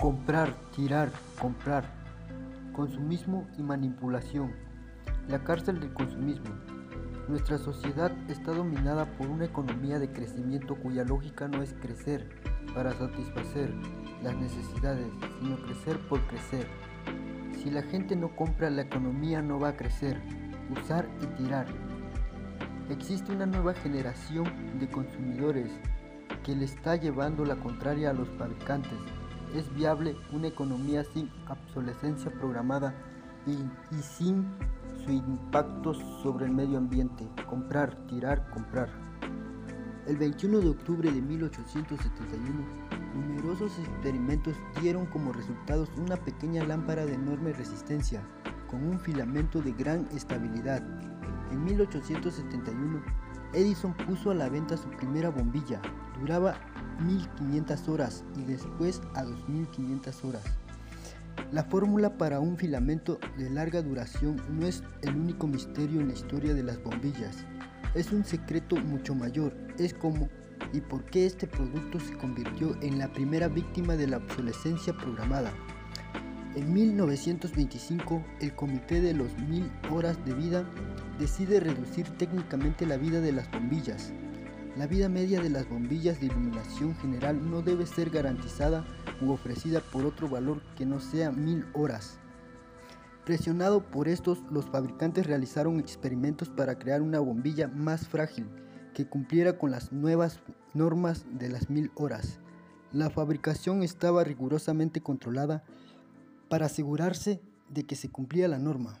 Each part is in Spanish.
Comprar, tirar, comprar. Consumismo y manipulación. La cárcel del consumismo. Nuestra sociedad está dominada por una economía de crecimiento cuya lógica no es crecer para satisfacer las necesidades, sino crecer por crecer. Si la gente no compra, la economía no va a crecer. Usar y tirar. Existe una nueva generación de consumidores que le está llevando la contraria a los fabricantes es viable una economía sin obsolescencia programada y, sin su impacto sobre el medio ambiente. Comprar, tirar, comprar. El 21 de octubre de 1871, numerosos experimentos dieron como resultados una pequeña lámpara de enorme resistencia, con un filamento de gran estabilidad. En 1871, Edison puso a la venta su primera bombilla. Duraba 1500 horas y después a 2500 horas. La fórmula para un filamento de larga duración no es el único misterio en la historia de las bombillas. Es un secreto mucho mayor. Es como y por qué este producto se convirtió en la primera víctima de la obsolescencia programada. En 1925, el Comité de los Mil Horas de Vida decide reducir técnicamente la vida de las bombillas. La vida media de las bombillas de iluminación general no debe ser garantizada u ofrecida por otro valor que no sea mil horas. Presionado por estos, los fabricantes realizaron experimentos para crear una bombilla más frágil que cumpliera con las nuevas normas de las mil horas. La fabricación estaba rigurosamente controlada para asegurarse de que se cumplía la norma.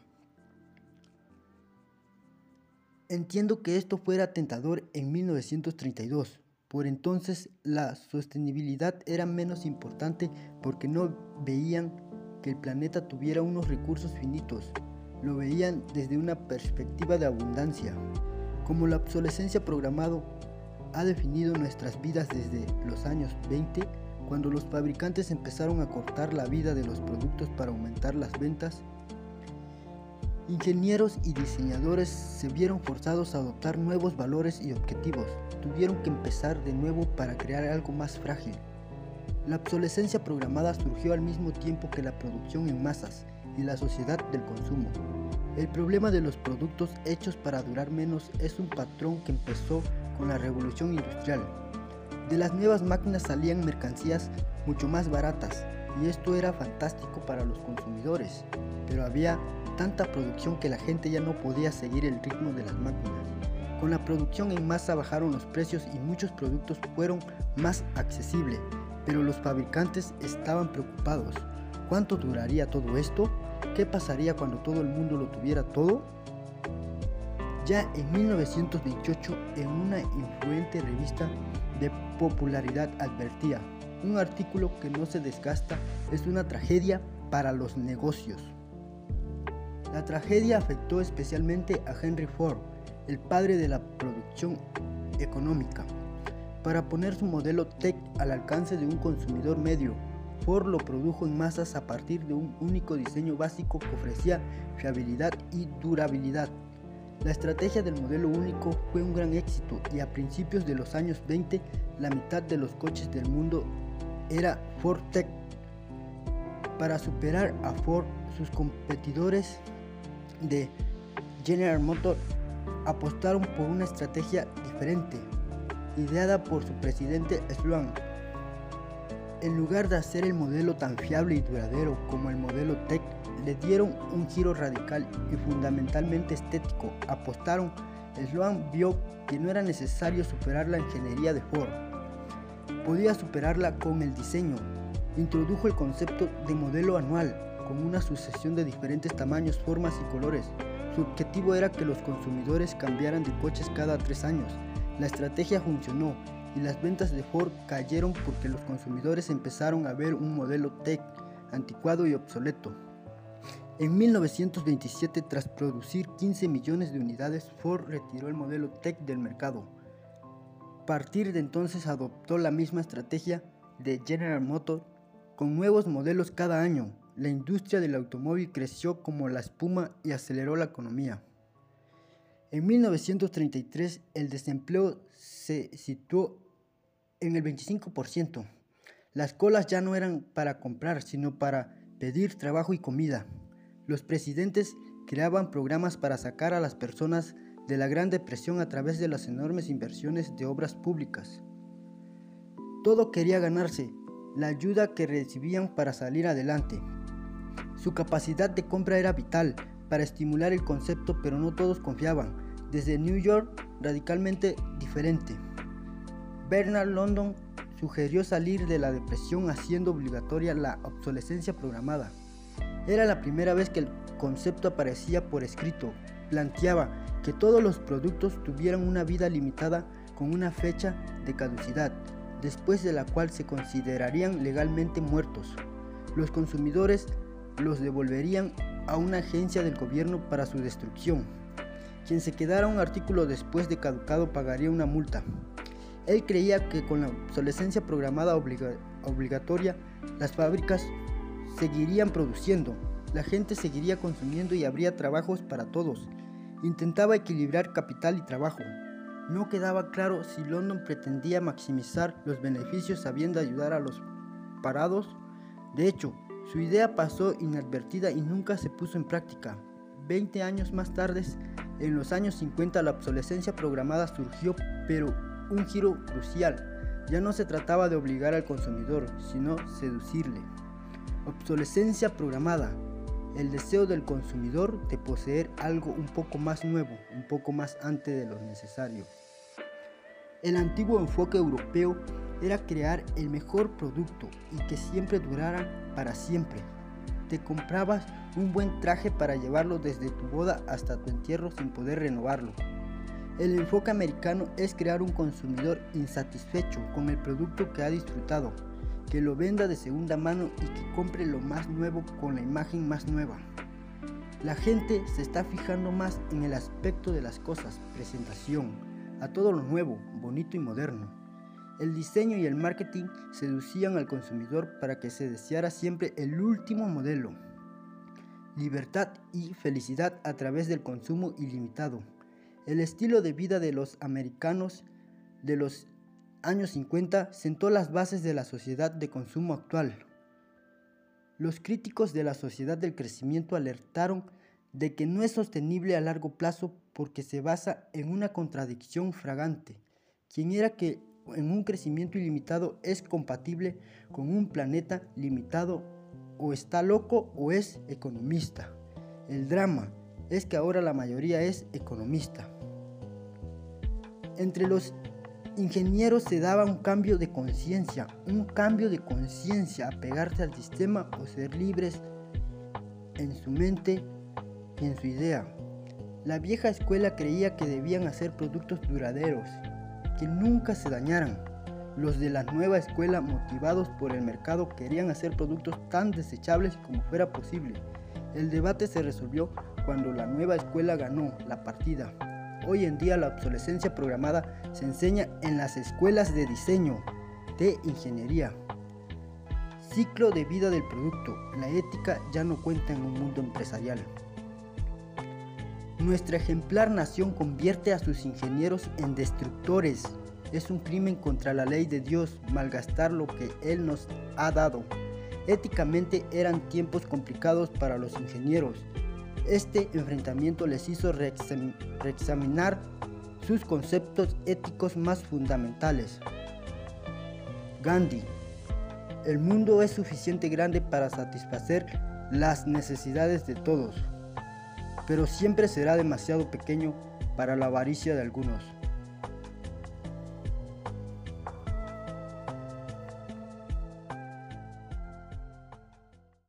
Entiendo que esto fuera tentador en 1932. Por entonces la sostenibilidad era menos importante porque no veían que el planeta tuviera unos recursos finitos, lo veían desde una perspectiva de abundancia. Como la obsolescencia programado ha definido nuestras vidas desde los años 20, cuando los fabricantes empezaron a cortar la vida de los productos para aumentar las ventas, Ingenieros y diseñadores se vieron forzados a adoptar nuevos valores y objetivos. Tuvieron que empezar de nuevo para crear algo más frágil. La obsolescencia programada surgió al mismo tiempo que la producción en masas y la sociedad del consumo. El problema de los productos hechos para durar menos es un patrón que empezó con la revolución industrial. De las nuevas máquinas salían mercancías mucho más baratas y esto era fantástico para los consumidores, pero había tanta producción que la gente ya no podía seguir el ritmo de las máquinas. Con la producción en masa bajaron los precios y muchos productos fueron más accesibles, pero los fabricantes estaban preocupados. ¿Cuánto duraría todo esto? ¿Qué pasaría cuando todo el mundo lo tuviera todo? Ya en 1928, en una influente revista de popularidad advertía, un artículo que no se desgasta es una tragedia para los negocios. La tragedia afectó especialmente a Henry Ford, el padre de la producción económica. Para poner su modelo Tech al alcance de un consumidor medio, Ford lo produjo en masas a partir de un único diseño básico que ofrecía fiabilidad y durabilidad. La estrategia del modelo único fue un gran éxito y a principios de los años 20 la mitad de los coches del mundo era Ford Tech. Para superar a Ford, sus competidores de General Motors apostaron por una estrategia diferente, ideada por su presidente Sloan. En lugar de hacer el modelo tan fiable y duradero como el modelo Tech, le dieron un giro radical y fundamentalmente estético. Apostaron, Sloan vio que no era necesario superar la ingeniería de Ford. Podía superarla con el diseño. Introdujo el concepto de modelo anual, con una sucesión de diferentes tamaños, formas y colores. Su objetivo era que los consumidores cambiaran de coches cada tres años. La estrategia funcionó y las ventas de Ford cayeron porque los consumidores empezaron a ver un modelo Tech anticuado y obsoleto. En 1927, tras producir 15 millones de unidades, Ford retiró el modelo Tech del mercado. A partir de entonces adoptó la misma estrategia de General Motors con nuevos modelos cada año la industria del automóvil creció como la espuma y aceleró la economía. En 1933 el desempleo se situó en el 25%. Las colas ya no eran para comprar, sino para pedir trabajo y comida. Los presidentes creaban programas para sacar a las personas de la Gran Depresión a través de las enormes inversiones de obras públicas. Todo quería ganarse, la ayuda que recibían para salir adelante. Su capacidad de compra era vital para estimular el concepto, pero no todos confiaban. Desde New York, radicalmente diferente. Bernard London sugirió salir de la depresión haciendo obligatoria la obsolescencia programada. Era la primera vez que el concepto aparecía por escrito. Planteaba que todos los productos tuvieran una vida limitada con una fecha de caducidad, después de la cual se considerarían legalmente muertos. Los consumidores los devolverían a una agencia del gobierno para su destrucción. Quien se quedara un artículo después de caducado pagaría una multa. Él creía que con la obsolescencia programada obligatoria, las fábricas seguirían produciendo, la gente seguiría consumiendo y habría trabajos para todos. Intentaba equilibrar capital y trabajo. No quedaba claro si London pretendía maximizar los beneficios sabiendo ayudar a los parados. De hecho, su idea pasó inadvertida y nunca se puso en práctica. Veinte años más tarde, en los años 50, la obsolescencia programada surgió, pero un giro crucial. Ya no se trataba de obligar al consumidor, sino seducirle. Obsolescencia programada. El deseo del consumidor de poseer algo un poco más nuevo, un poco más antes de lo necesario. El antiguo enfoque europeo era crear el mejor producto y que siempre durara para siempre. Te comprabas un buen traje para llevarlo desde tu boda hasta tu entierro sin poder renovarlo. El enfoque americano es crear un consumidor insatisfecho con el producto que ha disfrutado, que lo venda de segunda mano y que compre lo más nuevo con la imagen más nueva. La gente se está fijando más en el aspecto de las cosas, presentación, a todo lo nuevo, bonito y moderno. El diseño y el marketing seducían al consumidor para que se deseara siempre el último modelo. Libertad y felicidad a través del consumo ilimitado. El estilo de vida de los americanos de los años 50 sentó las bases de la sociedad de consumo actual. Los críticos de la sociedad del crecimiento alertaron de que no es sostenible a largo plazo porque se basa en una contradicción fragante. Quien era que en un crecimiento ilimitado es compatible con un planeta limitado o está loco o es economista. El drama es que ahora la mayoría es economista. Entre los ingenieros se daba un cambio de conciencia, un cambio de conciencia a pegarse al sistema o ser libres en su mente y en su idea. La vieja escuela creía que debían hacer productos duraderos que nunca se dañaran. Los de la nueva escuela, motivados por el mercado, querían hacer productos tan desechables como fuera posible. El debate se resolvió cuando la nueva escuela ganó la partida. Hoy en día la obsolescencia programada se enseña en las escuelas de diseño, de ingeniería. Ciclo de vida del producto. La ética ya no cuenta en un mundo empresarial. Nuestra ejemplar nación convierte a sus ingenieros en destructores. Es un crimen contra la ley de Dios malgastar lo que Él nos ha dado. Éticamente eran tiempos complicados para los ingenieros. Este enfrentamiento les hizo reexaminar sus conceptos éticos más fundamentales. Gandhi. El mundo es suficiente grande para satisfacer las necesidades de todos pero siempre será demasiado pequeño para la avaricia de algunos.